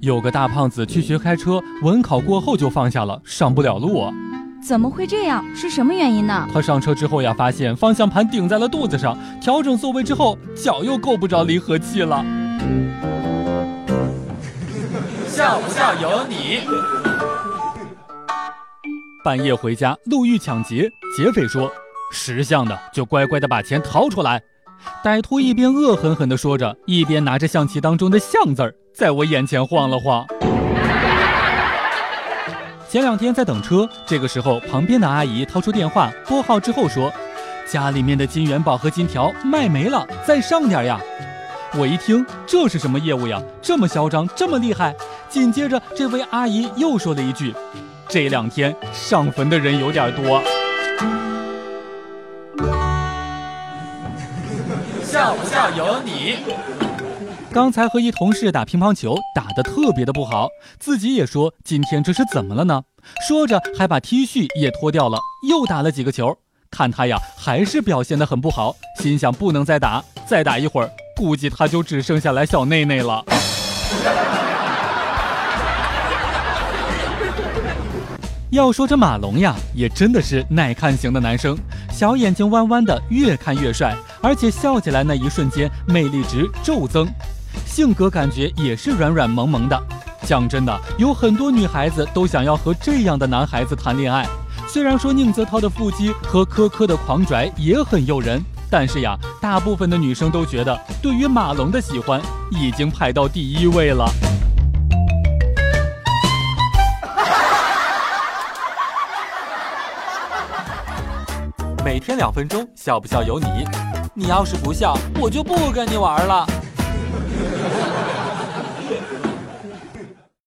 有个大胖子去学开车，文考过后就放下了，上不了路。怎么会这样？是什么原因呢？他上车之后呀，发现方向盘顶在了肚子上，调整座位之后，脚又够不着离合器了。笑不笑由你。半夜回家，路遇抢劫，劫匪说：“识相的就乖乖的把钱掏出来。”歹徒一边恶狠狠地说着，一边拿着象棋当中的“象”字儿在我眼前晃了晃。前两天在等车，这个时候旁边的阿姨掏出电话拨号之后说：“家里面的金元宝和金条卖没了，再上点呀。”我一听这是什么业务呀？这么嚣张，这么厉害。紧接着这位阿姨又说了一句：“这两天上坟的人有点多。”笑不笑由你。刚才和一同事打乒乓球，打得特别的不好，自己也说今天这是怎么了呢？说着还把 T 恤也脱掉了，又打了几个球。看他呀，还是表现得很不好，心想不能再打，再打一会儿，估计他就只剩下来小内内了。要说这马龙呀，也真的是耐看型的男生，小眼睛弯弯的，越看越帅，而且笑起来那一瞬间，魅力值骤增。性格感觉也是软软萌萌的，讲真的，有很多女孩子都想要和这样的男孩子谈恋爱。虽然说宁泽涛的腹肌和科科的狂拽也很诱人，但是呀，大部分的女生都觉得，对于马龙的喜欢已经排到第一位了。每天两分钟，笑不笑由你。你要是不笑，我就不跟你玩了。